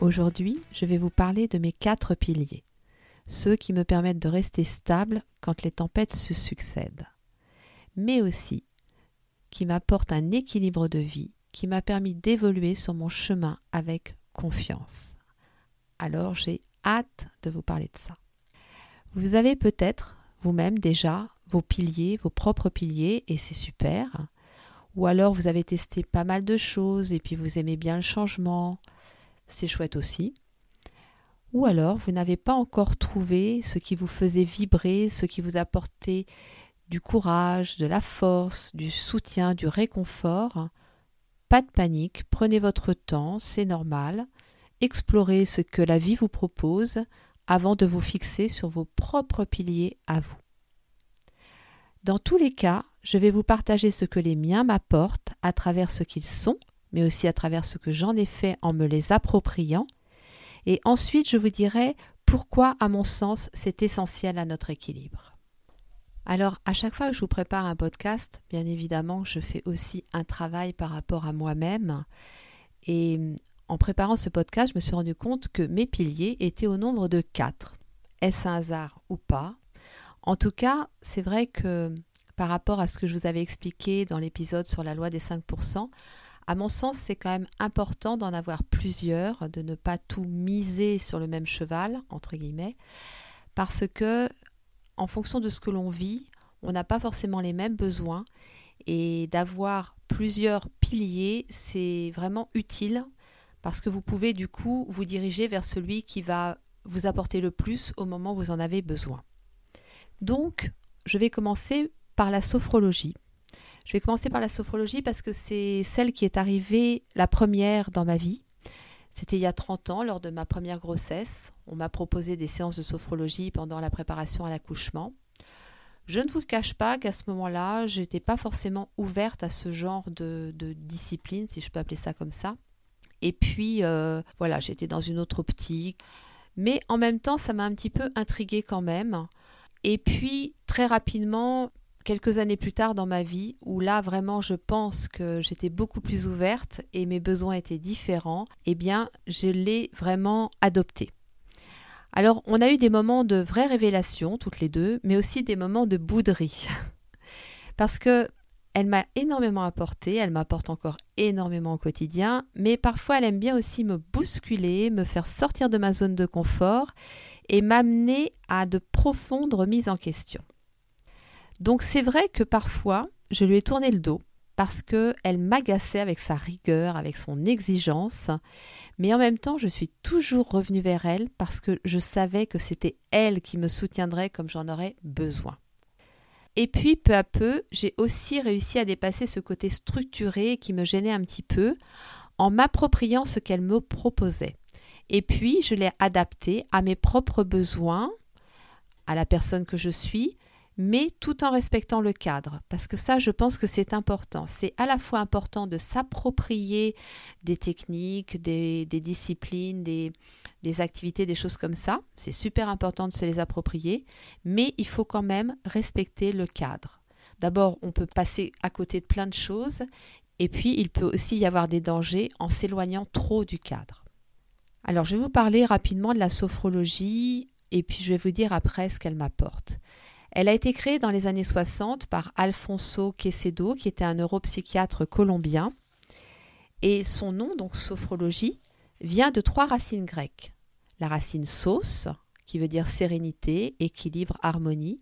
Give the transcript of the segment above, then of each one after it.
Aujourd'hui, je vais vous parler de mes quatre piliers, ceux qui me permettent de rester stable quand les tempêtes se succèdent, mais aussi qui m'apportent un équilibre de vie qui m'a permis d'évoluer sur mon chemin avec confiance. Alors j'ai hâte de vous parler de ça. Vous avez peut-être vous-même déjà vos piliers, vos propres piliers, et c'est super. Ou alors vous avez testé pas mal de choses et puis vous aimez bien le changement, c'est chouette aussi. Ou alors vous n'avez pas encore trouvé ce qui vous faisait vibrer, ce qui vous apportait du courage, de la force, du soutien, du réconfort. Pas de panique, prenez votre temps, c'est normal. Explorez ce que la vie vous propose avant de vous fixer sur vos propres piliers à vous. Dans tous les cas, je vais vous partager ce que les miens m'apportent à travers ce qu'ils sont, mais aussi à travers ce que j'en ai fait en me les appropriant. Et ensuite, je vous dirai pourquoi, à mon sens, c'est essentiel à notre équilibre. Alors, à chaque fois que je vous prépare un podcast, bien évidemment, je fais aussi un travail par rapport à moi-même. Et en préparant ce podcast, je me suis rendu compte que mes piliers étaient au nombre de quatre. Est-ce un hasard ou pas? En tout cas, c'est vrai que par rapport à ce que je vous avais expliqué dans l'épisode sur la loi des 5%, à mon sens, c'est quand même important d'en avoir plusieurs, de ne pas tout miser sur le même cheval, entre guillemets, parce que en fonction de ce que l'on vit, on n'a pas forcément les mêmes besoins et d'avoir plusieurs piliers, c'est vraiment utile parce que vous pouvez du coup vous diriger vers celui qui va vous apporter le plus au moment où vous en avez besoin. Donc, je vais commencer par la sophrologie. Je vais commencer par la sophrologie parce que c'est celle qui est arrivée la première dans ma vie. C'était il y a 30 ans, lors de ma première grossesse. On m'a proposé des séances de sophrologie pendant la préparation à l'accouchement. Je ne vous cache pas qu'à ce moment-là, je n'étais pas forcément ouverte à ce genre de, discipline, si je peux appeler ça comme ça. Et puis, euh, voilà, j'étais dans une autre optique. Mais en même temps, ça m'a un petit peu intriguée quand même. Et puis, très rapidement, quelques années plus tard dans ma vie, où là vraiment je pense que j'étais beaucoup plus ouverte et mes besoins étaient différents, eh bien je l'ai vraiment adopté. Alors on a eu des moments de vraie révélation toutes les deux, mais aussi des moments de bouderie. Parce que elle m'a énormément apporté, elle m'apporte encore énormément au quotidien, mais parfois elle aime bien aussi me bousculer, me faire sortir de ma zone de confort et m'amener à de profondes remises en question. Donc c'est vrai que parfois, je lui ai tourné le dos parce qu'elle m'agaçait avec sa rigueur, avec son exigence, mais en même temps, je suis toujours revenue vers elle parce que je savais que c'était elle qui me soutiendrait comme j'en aurais besoin. Et puis, peu à peu, j'ai aussi réussi à dépasser ce côté structuré qui me gênait un petit peu en m'appropriant ce qu'elle me proposait. Et puis, je l'ai adapté à mes propres besoins, à la personne que je suis, mais tout en respectant le cadre, parce que ça, je pense que c'est important. C'est à la fois important de s'approprier des techniques, des, disciplines, des, activités, des choses comme ça. C'est super important de se les approprier, mais il faut quand même respecter le cadre. D'abord, on peut passer à côté de plein de choses, et puis il peut aussi y avoir des dangers en s'éloignant trop du cadre. Alors, je vais vous parler rapidement de la sophrologie, et puis je vais vous dire après ce qu'elle m'apporte. Elle a été créée dans les années 60 par Alfonso Quesedo, qui était un neuropsychiatre colombien. Et son nom, donc sophrologie, vient de trois racines grecques. La racine sos, qui veut dire sérénité, équilibre, harmonie.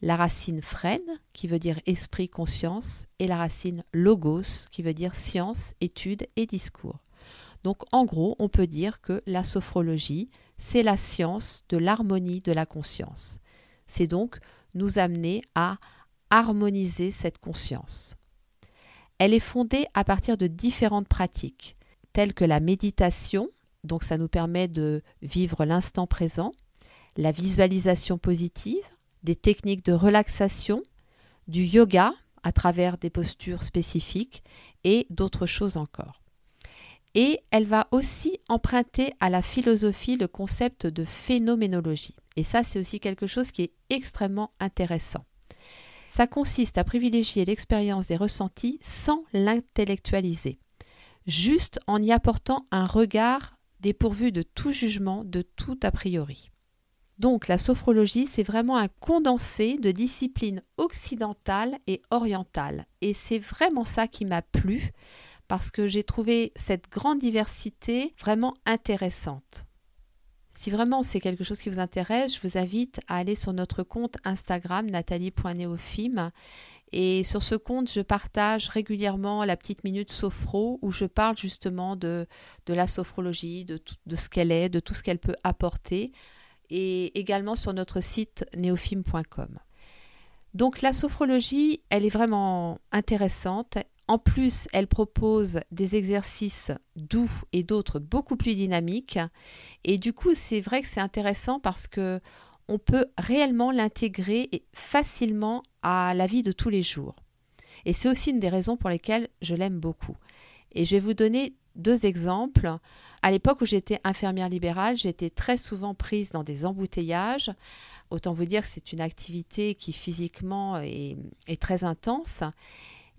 La racine phrène, qui veut dire esprit, conscience. Et la racine logos, qui veut dire science, étude et discours. Donc en gros, on peut dire que la sophrologie, c'est la science de l'harmonie de la conscience. C'est donc nous amener à harmoniser cette conscience. Elle est fondée à partir de différentes pratiques, telles que la méditation, donc ça nous permet de vivre l'instant présent, la visualisation positive, des techniques de relaxation, du yoga à travers des postures spécifiques et d'autres choses encore. Et elle va aussi emprunter à la philosophie le concept de phénoménologie. Et ça, c'est aussi quelque chose qui est extrêmement intéressant. Ça consiste à privilégier l'expérience des ressentis sans l'intellectualiser, juste en y apportant un regard dépourvu de tout jugement, de tout a priori. Donc la sophrologie, c'est vraiment un condensé de disciplines occidentales et orientales. Et c'est vraiment ça qui m'a plu, parce que j'ai trouvé cette grande diversité vraiment intéressante. Si vraiment c'est quelque chose qui vous intéresse, je vous invite à aller sur notre compte Instagram nathalie.neofim et sur ce compte, je partage régulièrement la petite minute sophro où je parle justement de, la sophrologie, de, de ce qu'elle est, de tout ce qu'elle peut apporter et également sur notre site neofim.com. Donc la sophrologie, elle est vraiment intéressante. En plus, elle propose des exercices doux et d'autres beaucoup plus dynamiques. Et du coup, c'est vrai que c'est intéressant parce que on peut réellement l'intégrer facilement à la vie de tous les jours. Et c'est aussi une des raisons pour lesquelles je l'aime beaucoup. Et je vais vous donner deux exemples. À l'époque où j'étais infirmière libérale, j'étais très souvent prise dans des embouteillages. Autant vous dire que c'est une activité qui physiquement est, est très intense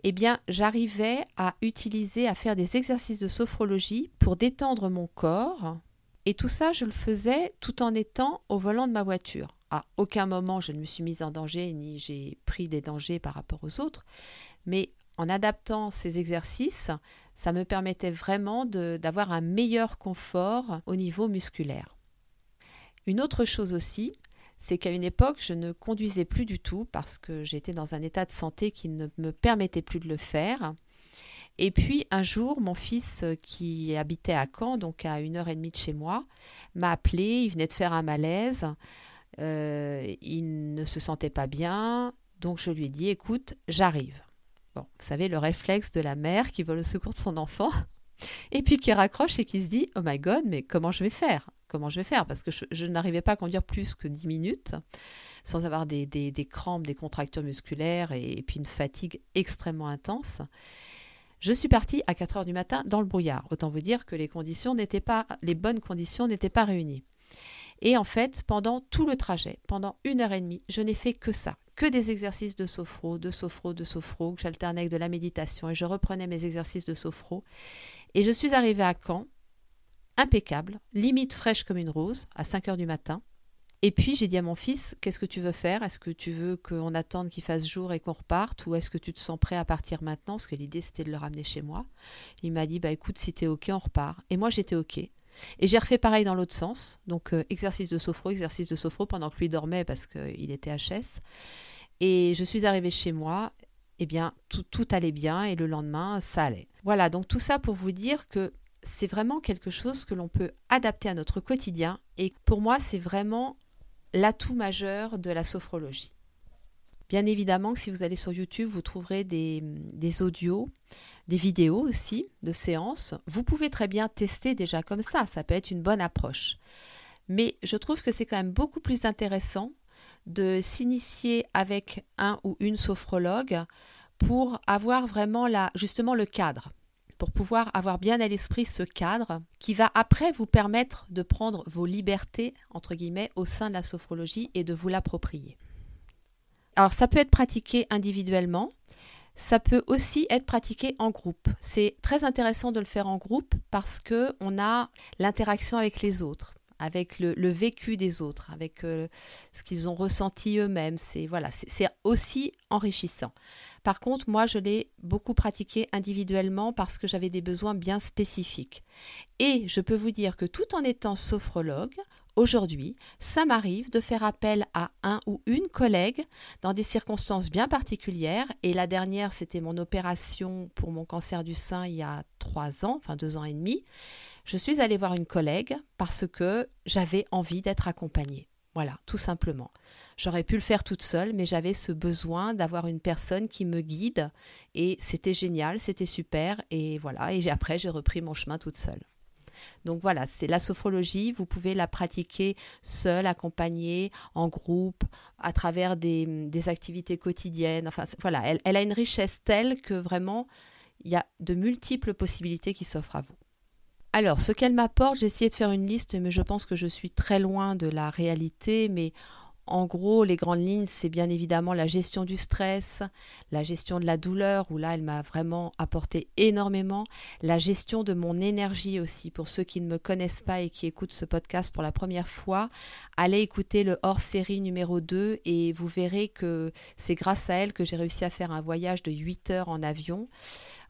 eh bien, j'arrivais à utiliser, à faire des exercices de sophrologie pour détendre mon corps. Et tout ça, je le faisais tout en étant au volant de ma voiture. À aucun moment, je ne me suis mise en danger ni j'ai pris des dangers par rapport aux autres. Mais en adaptant ces exercices, ça me permettait vraiment d'avoir un meilleur confort au niveau musculaire. Une autre chose aussi, c'est qu'à une époque, je ne conduisais plus du tout parce que j'étais dans un état de santé qui ne me permettait plus de le faire. Et puis un jour, mon fils euh, qui habitait à Caen, donc à une heure et demie de chez moi, m'a appelé, il venait de faire un malaise, euh, il ne se sentait pas bien, donc je lui ai dit, écoute, j'arrive. Vous savez, le réflexe de la mère qui veut le secours de son enfant, et puis qui raccroche et qui se dit, oh my god, mais comment je vais faire? Comment je vais faire parce que je, n'arrivais pas à conduire plus que 10 minutes sans avoir des, crampes, des contractures musculaires et, puis une fatigue extrêmement intense. Je suis partie à 4 heures du matin dans le brouillard. Autant vous dire que les conditions n'étaient pas, les bonnes conditions n'étaient pas réunies. Et en fait, pendant tout le trajet, pendant une heure et demie, je n'ai fait que ça, que des exercices de sophro, de sophro, de sophro, que j'alternais avec de la méditation et je reprenais mes exercices de sophro. Et je suis arrivée à Caen impeccable, limite fraîche comme une rose, à 5 heures du matin. Et puis j'ai dit à mon fils, qu'est-ce que tu veux faire? Est-ce que tu veux qu'on attende qu'il fasse jour et qu'on reparte? Ou est-ce que tu te sens prêt à partir maintenant? Parce que l'idée c'était de le ramener chez moi. Il m'a dit, bah écoute, si t'es ok, on repart. Et moi j'étais ok. Et j'ai refait pareil dans l'autre sens. Donc euh, exercice de sophro, exercice de sophro pendant que lui dormait parce qu'il était HS. Et je suis arrivée chez moi, eh bien tout, tout allait bien et le lendemain ça allait. Voilà, donc tout ça pour vous dire que c'est vraiment quelque chose que l'on peut adapter à notre quotidien et pour moi c'est vraiment l'atout majeur de la sophrologie. Bien évidemment si vous allez sur YouTube, vous trouverez des, audios, des vidéos aussi de séances. Vous pouvez très bien tester déjà comme ça, ça peut être une bonne approche. Mais je trouve que c'est quand même beaucoup plus intéressant de s'initier avec un ou une sophrologue pour avoir vraiment justement le cadre pour pouvoir avoir bien à l'esprit ce cadre qui va après vous permettre de prendre vos libertés, entre guillemets, au sein de la sophrologie et de vous l'approprier. Alors ça peut être pratiqué individuellement, ça peut aussi être pratiqué en groupe. C'est très intéressant de le faire en groupe parce que on a l'interaction avec les autres avec le, vécu des autres, avec euh, ce qu'ils ont ressenti eux-mêmes. C'est voilà, c'est aussi enrichissant. Par contre, moi, je l'ai beaucoup pratiqué individuellement parce que j'avais des besoins bien spécifiques. Et je peux vous dire que tout en étant sophrologue, Aujourd'hui, ça m'arrive de faire appel à un ou une collègue dans des circonstances bien particulières. Et la dernière, c'était mon opération pour mon cancer du sein il y a trois ans, enfin deux ans et demi. Je suis allée voir une collègue parce que j'avais envie d'être accompagnée. Voilà, tout simplement. J'aurais pu le faire toute seule, mais j'avais ce besoin d'avoir une personne qui me guide et c'était génial, c'était super et voilà. Et après, j'ai repris mon chemin toute seule. Donc voilà, c'est la sophrologie. Vous pouvez la pratiquer seule, accompagnée, en groupe, à travers des, activités quotidiennes. Enfin voilà, elle, elle a une richesse telle que vraiment, il y a de multiples possibilités qui s'offrent à vous. Alors, ce qu'elle m'apporte, j'ai essayé de faire une liste, mais je pense que je suis très loin de la réalité. Mais en gros, les grandes lignes, c'est bien évidemment la gestion du stress, la gestion de la douleur, où là, elle m'a vraiment apporté énormément, la gestion de mon énergie aussi. Pour ceux qui ne me connaissent pas et qui écoutent ce podcast pour la première fois, allez écouter le hors-série numéro 2 et vous verrez que c'est grâce à elle que j'ai réussi à faire un voyage de 8 heures en avion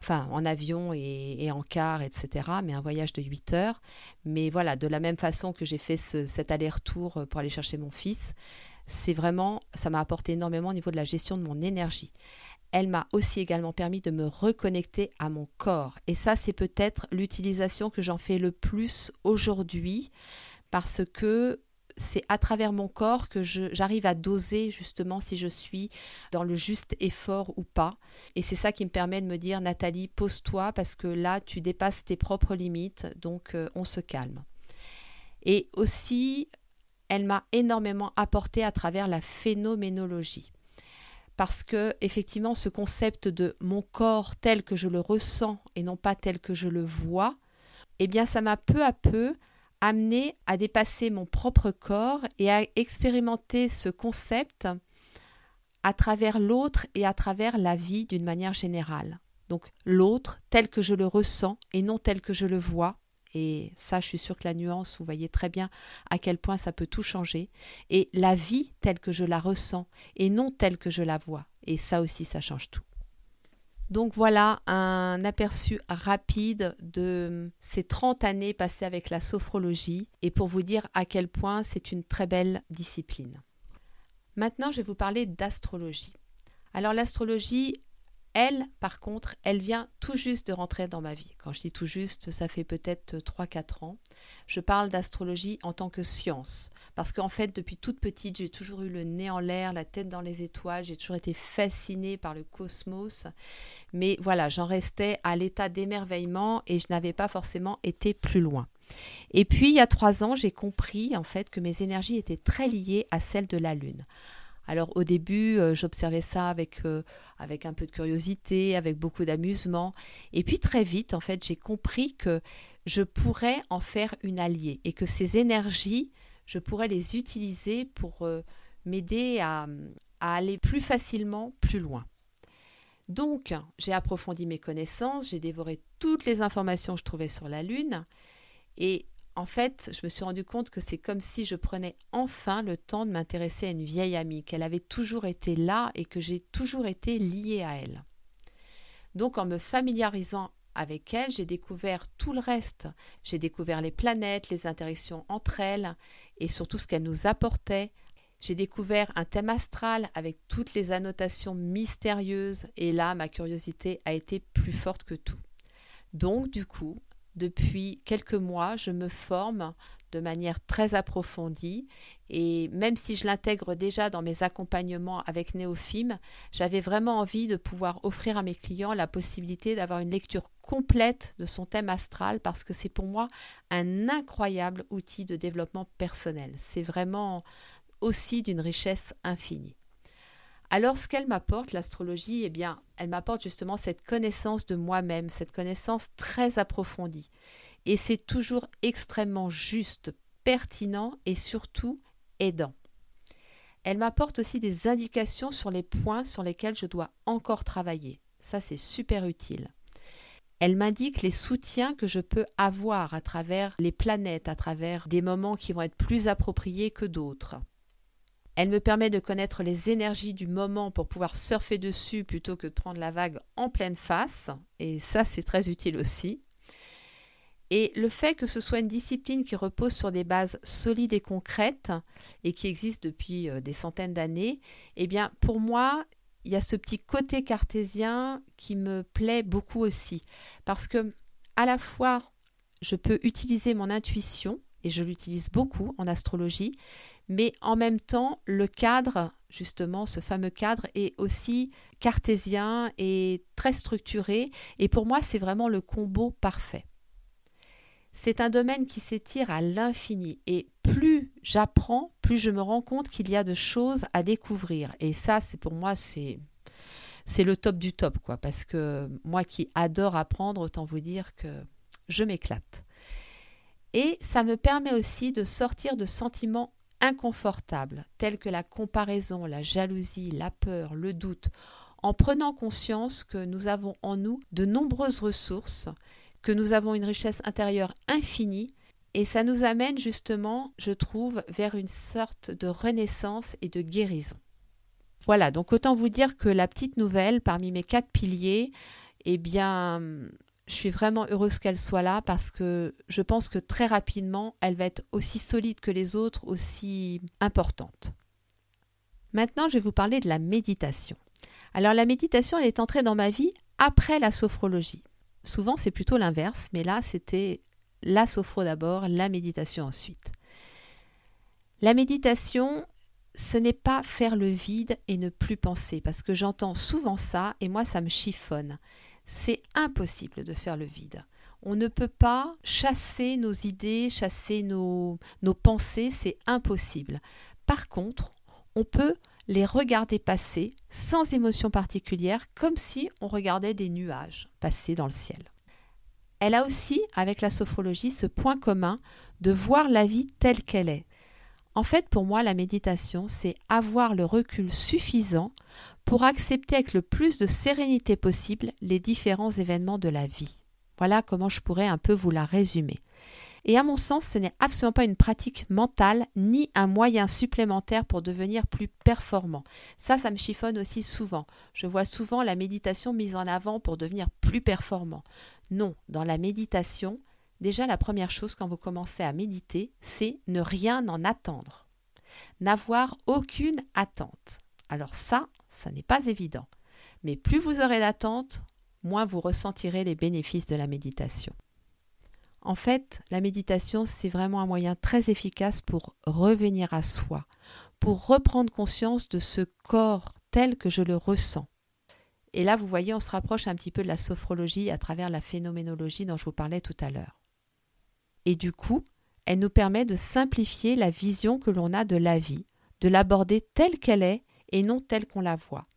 enfin en avion et, en car, etc., mais un voyage de 8 heures. Mais voilà, de la même façon que j'ai fait cet aller-retour euh, pour aller chercher mon fils, c'est vraiment, ça m'a apporté énormément au niveau de la gestion de mon énergie. Elle m'a aussi également permis de me reconnecter à mon corps. Et ça, c'est peut-être l'utilisation que j'en fais le plus aujourd'hui parce que c'est à travers mon corps que j'arrive à doser justement si je suis dans le juste effort ou pas. Et c'est ça qui me permet de me dire, Nathalie, pose-toi parce que là, tu dépasses tes propres limites, donc euh, on se calme. Et aussi, elle m'a énormément apporté à travers la phénoménologie. Parce que effectivement, ce concept de mon corps tel que je le ressens et non pas tel que je le vois, eh bien, ça m'a peu à peu amené à dépasser mon propre corps et à expérimenter ce concept à travers l'autre et à travers la vie d'une manière générale. Donc l'autre tel que je le ressens et non tel que je le vois. Et ça, je suis sûre que la nuance, vous voyez très bien à quel point ça peut tout changer. Et la vie telle que je la ressens et non telle que je la vois. Et ça aussi, ça change tout. Donc voilà un aperçu rapide de ces 30 années passées avec la sophrologie et pour vous dire à quel point c'est une très belle discipline. Maintenant, je vais vous parler d'astrologie. Alors l'astrologie, elle, par contre, elle vient tout juste de rentrer dans ma vie. Quand je dis tout juste, ça fait peut-être 3-4 ans. Je parle d'astrologie en tant que science. Parce qu'en fait, depuis toute petite, j'ai toujours eu le nez en l'air, la tête dans les étoiles. J'ai toujours été fascinée par le cosmos. Mais voilà, j'en restais à l'état d'émerveillement et je n'avais pas forcément été plus loin. Et puis, il y a trois ans, j'ai compris en fait que mes énergies étaient très liées à celles de la Lune. Alors au début, euh, j'observais ça avec, euh, avec un peu de curiosité, avec beaucoup d'amusement. Et puis très vite, en fait, j'ai compris que je pourrais en faire une alliée et que ces énergies, je pourrais les utiliser pour euh, m'aider à, à aller plus facilement plus loin. Donc, j'ai approfondi mes connaissances, j'ai dévoré toutes les informations que je trouvais sur la Lune et en fait, je me suis rendu compte que c'est comme si je prenais enfin le temps de m'intéresser à une vieille amie, qu'elle avait toujours été là et que j'ai toujours été liée à elle. Donc en me familiarisant avec elle, j'ai découvert tout le reste. J'ai découvert les planètes, les interactions entre elles et surtout ce qu'elles nous apportaient. J'ai découvert un thème astral avec toutes les annotations mystérieuses et là, ma curiosité a été plus forte que tout. Donc, du coup, depuis quelques mois, je me forme de manière très approfondie et même si je l'intègre déjà dans mes accompagnements avec Néophime, j'avais vraiment envie de pouvoir offrir à mes clients la possibilité d'avoir une lecture complète de son thème astral parce que c'est pour moi un incroyable outil de développement personnel. C'est vraiment aussi d'une richesse infinie. Alors, ce qu'elle m'apporte, l'astrologie, eh bien, elle m'apporte justement cette connaissance de moi-même, cette connaissance très approfondie. Et c'est toujours extrêmement juste, pertinent et surtout aidant. Elle m'apporte aussi des indications sur les points sur lesquels je dois encore travailler. Ça, c'est super utile. Elle m'indique les soutiens que je peux avoir à travers les planètes, à travers des moments qui vont être plus appropriés que d'autres. Elle me permet de connaître les énergies du moment pour pouvoir surfer dessus plutôt que de prendre la vague en pleine face. Et ça, c'est très utile aussi. Et le fait que ce soit une discipline qui repose sur des bases solides et concrètes et qui existe depuis euh, des centaines d'années, eh bien, pour moi, il y a ce petit côté cartésien qui me plaît beaucoup aussi. Parce que, à la fois, je peux utiliser mon intuition, et je l'utilise beaucoup en astrologie, mais en même temps, le cadre, justement, ce fameux cadre est aussi cartésien et très structuré. Et pour moi, c'est vraiment le combo parfait. c'est un domaine qui s'étire à l'infini et plus j'apprends, plus je me rends compte qu'il y a de choses à découvrir. Et ça, c'est pour moi, c'est le top du top, quoi. Parce que moi qui adore apprendre, autant vous dire que je m'éclate. Et ça me permet aussi de sortir de sentiments inconfortables, tels que la comparaison, la jalousie, la peur, le doute, en prenant conscience que nous avons en nous de nombreuses ressources, que nous avons une richesse intérieure infinie, et ça nous amène justement, je trouve, vers une sorte de renaissance et de guérison. Voilà, donc autant vous dire que la petite nouvelle parmi mes quatre piliers, eh bien, je suis vraiment heureuse qu'elle soit là parce que je pense que très rapidement, elle va être aussi solide que les autres, aussi importante. Maintenant, je vais vous parler de la méditation. Alors la méditation, elle est entrée dans ma vie après la sophrologie. Souvent, c'est plutôt l'inverse, mais là, c'était la sophro d'abord, la méditation ensuite. La méditation, ce n'est pas faire le vide et ne plus penser, parce que j'entends souvent ça et moi ça me chiffonne. C'est impossible de faire le vide. On ne peut pas chasser nos idées, chasser nos, nos pensées, c'est impossible. Par contre, on peut les regarder passer sans émotion particulière, comme si on regardait des nuages passer dans le ciel. Elle a aussi, avec la sophrologie, ce point commun de voir la vie telle qu'elle est, en fait, pour moi, la méditation, c'est avoir le recul suffisant pour accepter avec le plus de sérénité possible les différents événements de la vie. Voilà comment je pourrais un peu vous la résumer. Et à mon sens, ce n'est absolument pas une pratique mentale ni un moyen supplémentaire pour devenir plus performant. Ça, ça me chiffonne aussi souvent. Je vois souvent la méditation mise en avant pour devenir plus performant. Non, dans la méditation, Déjà, la première chose quand vous commencez à méditer, c'est ne rien en attendre. N'avoir aucune attente. Alors ça, ça n'est pas évident. Mais plus vous aurez d'attente, moins vous ressentirez les bénéfices de la méditation. En fait, la méditation, c'est vraiment un moyen très efficace pour revenir à soi, pour reprendre conscience de ce corps tel que je le ressens. Et là, vous voyez, on se rapproche un petit peu de la sophrologie à travers la phénoménologie dont je vous parlais tout à l'heure. Et du coup, elle nous permet de simplifier la vision que l'on a de la vie, de l'aborder telle qu'elle est et non telle qu'on la voit.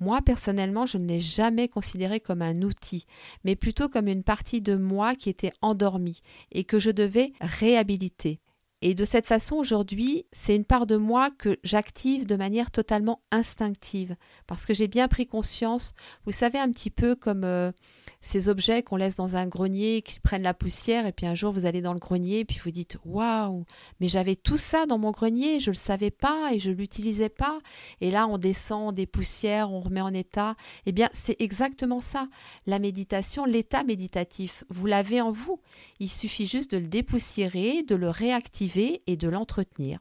Moi, personnellement, je ne l'ai jamais considérée comme un outil, mais plutôt comme une partie de moi qui était endormie et que je devais réhabiliter. Et de cette façon, aujourd'hui, c'est une part de moi que j'active de manière totalement instinctive, parce que j'ai bien pris conscience, vous savez, un petit peu comme euh, ces objets qu'on laisse dans un grenier, qui prennent la poussière, et puis un jour vous allez dans le grenier, et puis vous dites Waouh, mais j'avais tout ça dans mon grenier, je ne le savais pas et je ne l'utilisais pas. Et là, on descend des poussières, on remet en état. Eh bien, c'est exactement ça. La méditation, l'état méditatif, vous l'avez en vous. Il suffit juste de le dépoussiérer, de le réactiver et de l'entretenir.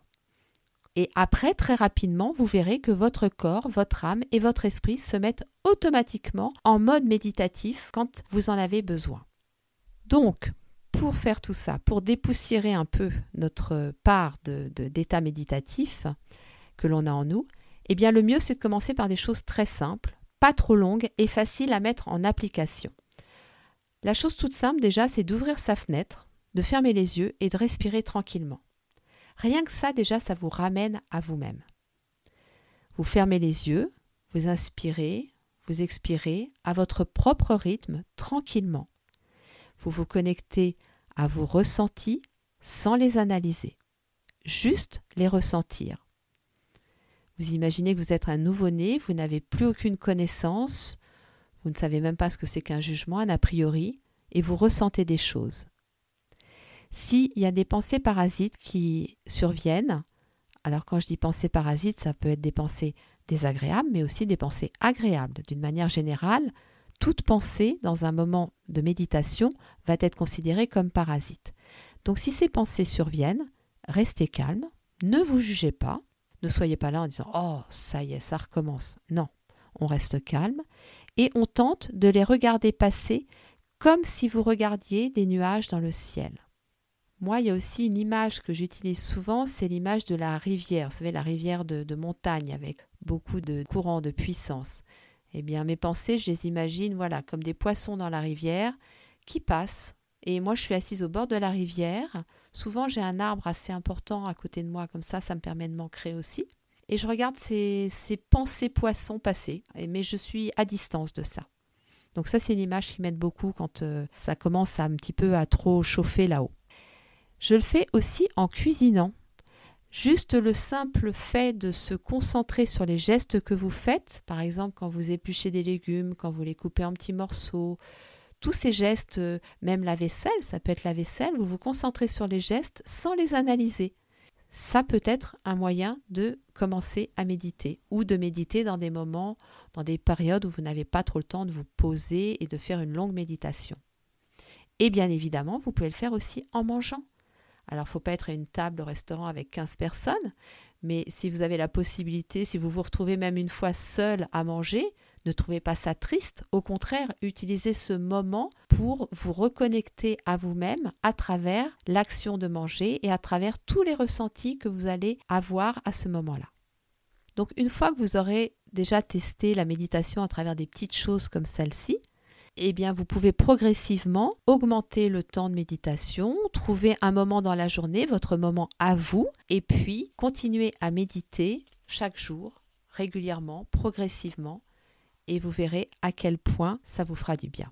Et après, très rapidement, vous verrez que votre corps, votre âme et votre esprit se mettent automatiquement en mode méditatif quand vous en avez besoin. Donc, pour faire tout ça, pour dépoussiérer un peu notre part d'état méditatif que l'on a en nous, eh bien le mieux c'est de commencer par des choses très simples, pas trop longues et faciles à mettre en application. La chose toute simple déjà, c'est d'ouvrir sa fenêtre, de fermer les yeux et de respirer tranquillement. Rien que ça, déjà, ça vous ramène à vous-même. Vous fermez les yeux, vous inspirez, vous expirez à votre propre rythme, tranquillement. Vous vous connectez à vos ressentis sans les analyser, juste les ressentir. Vous imaginez que vous êtes un nouveau-né, vous n'avez plus aucune connaissance, vous ne savez même pas ce que c'est qu'un jugement, un a priori, et vous ressentez des choses. S'il y a des pensées parasites qui surviennent, alors quand je dis pensées parasites, ça peut être des pensées désagréables, mais aussi des pensées agréables. D'une manière générale, toute pensée dans un moment de méditation va être considérée comme parasite. Donc si ces pensées surviennent, restez calme, ne vous jugez pas, ne soyez pas là en disant Oh, ça y est, ça recommence. Non, on reste calme et on tente de les regarder passer comme si vous regardiez des nuages dans le ciel. Moi, il y a aussi une image que j'utilise souvent, c'est l'image de la rivière. Vous savez, la rivière de, montagne avec beaucoup de courants, de puissance. Eh bien, mes pensées, je les imagine, voilà, comme des poissons dans la rivière qui passent Et moi, je suis assise au bord de la rivière. Souvent, j'ai un arbre assez important à côté de moi, comme ça, ça me permet de m'ancrer aussi. Et je regarde ces, pensées poissons passer, mais je suis à distance de ça. Donc ça, c'est une image qui m'aide beaucoup quand euh, ça commence à un petit peu à trop chauffer là-haut. Je le fais aussi en cuisinant. Juste le simple fait de se concentrer sur les gestes que vous faites, par exemple quand vous épluchez des légumes, quand vous les coupez en petits morceaux, tous ces gestes, euh, même la vaisselle, ça peut être la vaisselle, vous vous concentrez sur les gestes sans les analyser. Ça peut être un moyen de commencer à méditer ou de méditer dans des moments, dans des périodes où vous n'avez pas trop le temps de vous poser et de faire une longue méditation. Et bien évidemment, vous pouvez le faire aussi en mangeant. Alors, il ne faut pas être à une table au restaurant avec 15 personnes, mais si vous avez la possibilité, si vous vous retrouvez même une fois seul à manger, ne trouvez pas ça triste. Au contraire, utilisez ce moment pour vous reconnecter à vous-même à travers l'action de manger et à travers tous les ressentis que vous allez avoir à ce moment-là. Donc une fois que vous aurez déjà testé la méditation à travers des petites choses comme celle-ci, eh vous pouvez progressivement augmenter le temps de méditation, trouver un moment dans la journée, votre moment à vous, et puis continuer à méditer chaque jour, régulièrement, progressivement, et vous verrez à quel point ça vous fera du bien.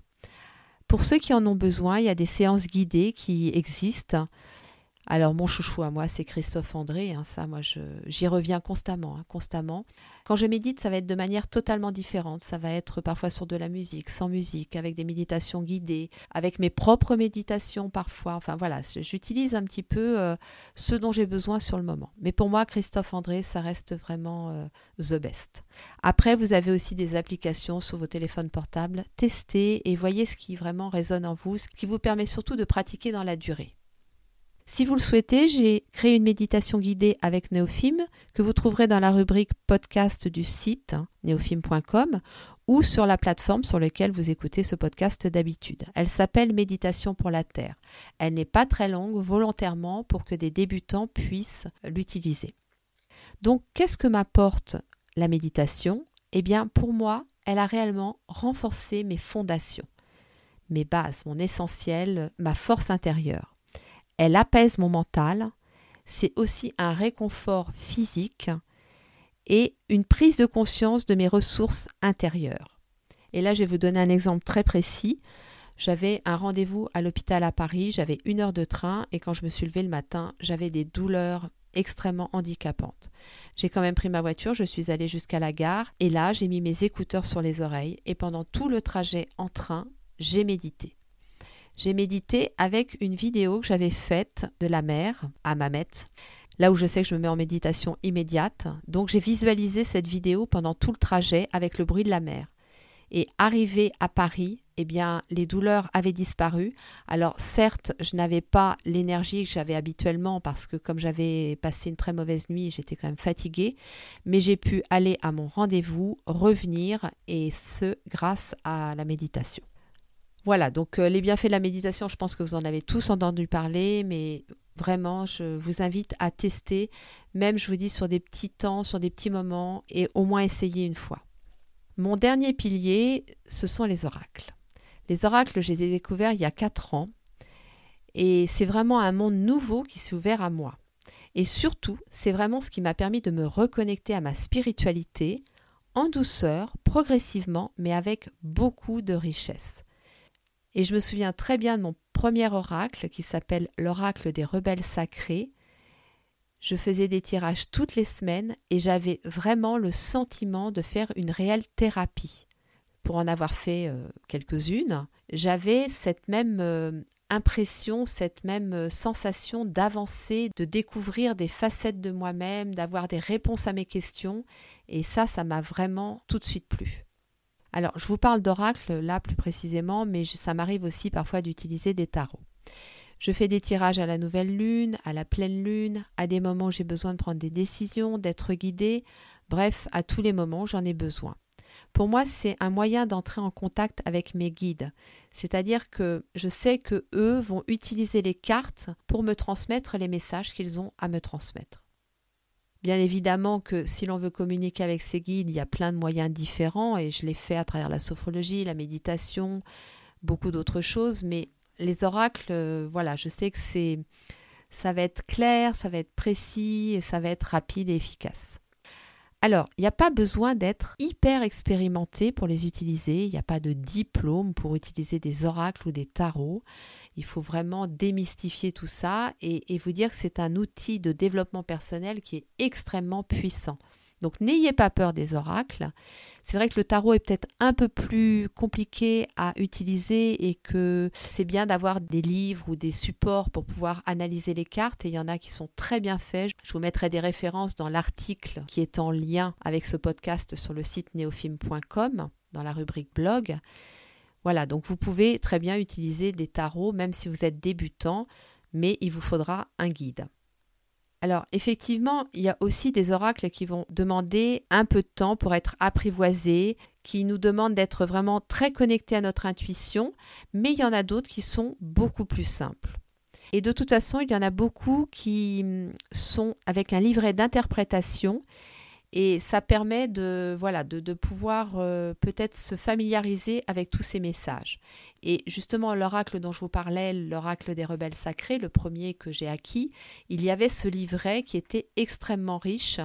Pour ceux qui en ont besoin, il y a des séances guidées qui existent alors mon chouchou à moi, c'est Christophe André. Hein, ça, moi, j'y reviens constamment, hein, constamment. Quand je médite, ça va être de manière totalement différente. Ça va être parfois sur de la musique, sans musique, avec des méditations guidées, avec mes propres méditations parfois. Enfin voilà, j'utilise un petit peu euh, ce dont j'ai besoin sur le moment. Mais pour moi, Christophe André, ça reste vraiment euh, the best. Après, vous avez aussi des applications sur vos téléphones portables. Testez et voyez ce qui vraiment résonne en vous, ce qui vous permet surtout de pratiquer dans la durée. Si vous le souhaitez, j'ai créé une méditation guidée avec Néophime que vous trouverez dans la rubrique podcast du site néophime.com ou sur la plateforme sur laquelle vous écoutez ce podcast d'habitude. Elle s'appelle Méditation pour la Terre. Elle n'est pas très longue volontairement pour que des débutants puissent l'utiliser. Donc, qu'est-ce que m'apporte la méditation? Eh bien, pour moi, elle a réellement renforcé mes fondations, mes bases, mon essentiel, ma force intérieure elle apaise mon mental, c'est aussi un réconfort physique et une prise de conscience de mes ressources intérieures. Et là, je vais vous donner un exemple très précis. J'avais un rendez-vous à l'hôpital à Paris, j'avais une heure de train et quand je me suis levée le matin, j'avais des douleurs extrêmement handicapantes. J'ai quand même pris ma voiture, je suis allée jusqu'à la gare et là, j'ai mis mes écouteurs sur les oreilles et pendant tout le trajet en train, j'ai médité j'ai médité avec une vidéo que j'avais faite de la mer à Mamet, là où je sais que je me mets en méditation immédiate. Donc j'ai visualisé cette vidéo pendant tout le trajet avec le bruit de la mer. Et arrivé à Paris, eh bien, les douleurs avaient disparu. Alors, certes, je n'avais pas l'énergie que j'avais habituellement parce que comme j'avais passé une très mauvaise nuit, j'étais quand même fatiguée, mais j'ai pu aller à mon rendez-vous, revenir, et ce, grâce à la méditation. Voilà, donc euh, les bienfaits de la méditation, je pense que vous en avez tous entendu parler, mais vraiment, je vous invite à tester, même je vous dis sur des petits temps, sur des petits moments, et au moins essayer une fois. Mon dernier pilier, ce sont les oracles. Les oracles, je les ai découverts il y a 4 ans, et c'est vraiment un monde nouveau qui s'est ouvert à moi. Et surtout, c'est vraiment ce qui m'a permis de me reconnecter à ma spiritualité en douceur, progressivement, mais avec beaucoup de richesse. Et je me souviens très bien de mon premier oracle qui s'appelle l'oracle des rebelles sacrés. Je faisais des tirages toutes les semaines et j'avais vraiment le sentiment de faire une réelle thérapie. Pour en avoir fait euh, quelques-unes, j'avais cette même euh, impression, cette même euh, sensation d'avancer, de découvrir des facettes de moi-même, d'avoir des réponses à mes questions. Et ça, ça m'a vraiment tout de suite plu. Alors, je vous parle d'oracle là plus précisément, mais ça m'arrive aussi parfois d'utiliser des tarots. Je fais des tirages à la nouvelle lune, à la pleine lune, à des moments où j'ai besoin de prendre des décisions, d'être guidée, bref, à tous les moments j'en ai besoin. Pour moi, c'est un moyen d'entrer en contact avec mes guides. C'est-à-dire que je sais que eux vont utiliser les cartes pour me transmettre les messages qu'ils ont à me transmettre. Bien évidemment que si l'on veut communiquer avec ses guides, il y a plein de moyens différents et je l'ai fait à travers la sophrologie, la méditation, beaucoup d'autres choses, mais les oracles, euh, voilà, je sais que c'est ça va être clair, ça va être précis et ça va être rapide et efficace. Alors, il n'y a pas besoin d'être hyper expérimenté pour les utiliser, il n'y a pas de diplôme pour utiliser des oracles ou des tarots. Il faut vraiment démystifier tout ça et, vous dire que c'est un outil de développement personnel qui est extrêmement puissant. Donc n'ayez pas peur des oracles. C'est vrai que le tarot est peut-être un peu plus compliqué à utiliser et que c'est bien d'avoir des livres ou des supports pour pouvoir analyser les cartes et il y en a qui sont très bien faits. Je vous mettrai des références dans l'article qui est en lien avec ce podcast sur le site neofilm.com dans la rubrique blog. Voilà, donc vous pouvez très bien utiliser des tarots même si vous êtes débutant, mais il vous faudra un guide. Alors effectivement, il y a aussi des oracles qui vont demander un peu de temps pour être apprivoisés, qui nous demandent d'être vraiment très connectés à notre intuition, mais il y en a d'autres qui sont beaucoup plus simples. Et de toute façon, il y en a beaucoup qui hum, sont avec un livret d'interprétation et ça permet de, voilà, de, pouvoir euh, peut-être se familiariser avec tous ces messages. Et justement, l'oracle dont je vous parlais, l'oracle des rebelles sacrés, le premier que j'ai acquis, il y avait ce livret qui était extrêmement riche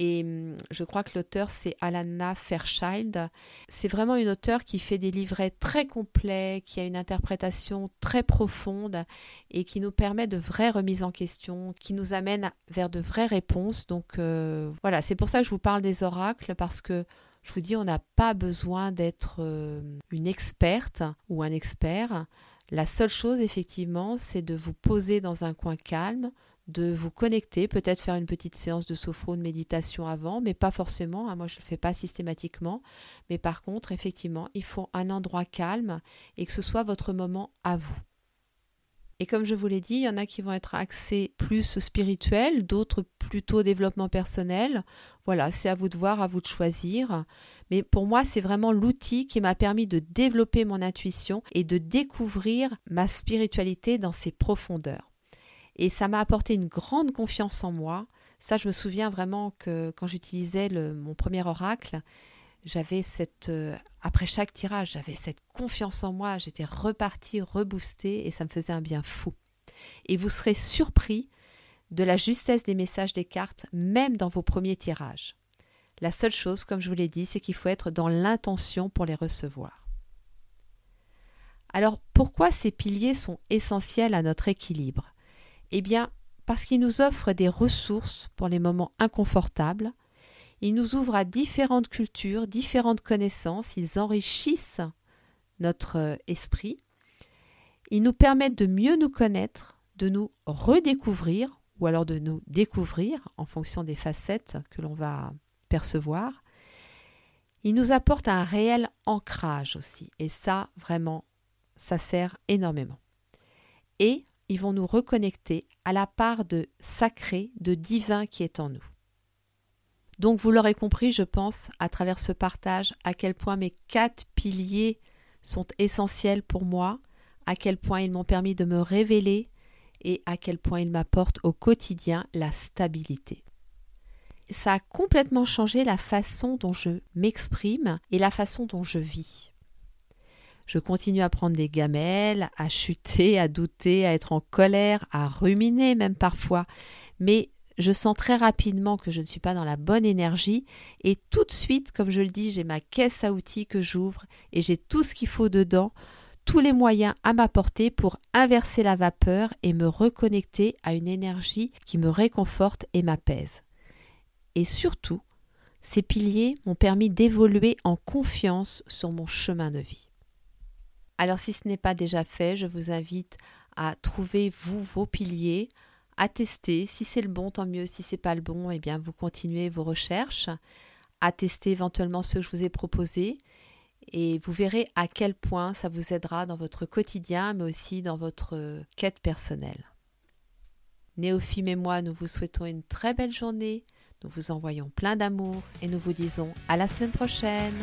et hum, je crois que l'auteur, c'est Alana Fairchild. C'est vraiment une auteure qui fait des livrets très complets, qui a une interprétation très profonde et qui nous permet de vraies remises en question, qui nous amène vers de vraies réponses. Donc euh, voilà, c'est pour ça que je vous parle des oracles, parce que je vous dis, on n'a pas besoin d'être euh, une experte ou un expert. La seule chose, effectivement, c'est de vous poser dans un coin calme, de vous connecter, peut-être faire une petite séance de sophro, de méditation avant, mais pas forcément. Hein, moi, je ne le fais pas systématiquement. Mais par contre, effectivement, il faut un endroit calme et que ce soit votre moment à vous. Et comme je vous l'ai dit, il y en a qui vont être axés plus spirituels, d'autres plutôt développement personnel. Voilà, c'est à vous de voir, à vous de choisir. Mais pour moi, c'est vraiment l'outil qui m'a permis de développer mon intuition et de découvrir ma spiritualité dans ses profondeurs. Et ça m'a apporté une grande confiance en moi. Ça, je me souviens vraiment que quand j'utilisais mon premier oracle, j'avais cette, euh, après chaque tirage, j'avais cette confiance en moi. J'étais repartie, reboostée et ça me faisait un bien fou. Et vous serez surpris de la justesse des messages des cartes, même dans vos premiers tirages. La seule chose, comme je vous l'ai dit, c'est qu'il faut être dans l'intention pour les recevoir. Alors pourquoi ces piliers sont essentiels à notre équilibre? Eh bien, parce qu'il nous offre des ressources pour les moments inconfortables, ils nous ouvrent à différentes cultures, différentes connaissances, ils enrichissent notre euh, esprit, ils nous permettent de mieux nous connaître, de nous redécouvrir ou alors de nous découvrir en fonction des facettes que l'on va percevoir. Ils nous apportent un réel ancrage aussi et ça vraiment ça sert énormément. Et ils vont nous reconnecter à la part de sacré, de divin qui est en nous. Donc vous l'aurez compris, je pense, à travers ce partage, à quel point mes quatre piliers sont essentiels pour moi, à quel point ils m'ont permis de me révéler et à quel point ils m'apportent au quotidien la stabilité. Ça a complètement changé la façon dont je m'exprime et la façon dont je vis. Je continue à prendre des gamelles, à chuter, à douter, à être en colère, à ruminer même parfois. Mais je sens très rapidement que je ne suis pas dans la bonne énergie et tout de suite, comme je le dis, j'ai ma caisse à outils que j'ouvre et j'ai tout ce qu'il faut dedans, tous les moyens à ma portée pour inverser la vapeur et me reconnecter à une énergie qui me réconforte et m'apaise. Et surtout, ces piliers m'ont permis d'évoluer en confiance sur mon chemin de vie. Alors si ce n'est pas déjà fait, je vous invite à trouver vous vos piliers, à tester. Si c'est le bon, tant mieux. Si c'est pas le bon, eh bien vous continuez vos recherches, à tester éventuellement ceux que je vous ai proposés. Et vous verrez à quel point ça vous aidera dans votre quotidien, mais aussi dans votre quête personnelle. Néophime et moi, nous vous souhaitons une très belle journée. Nous vous envoyons plein d'amour et nous vous disons à la semaine prochaine.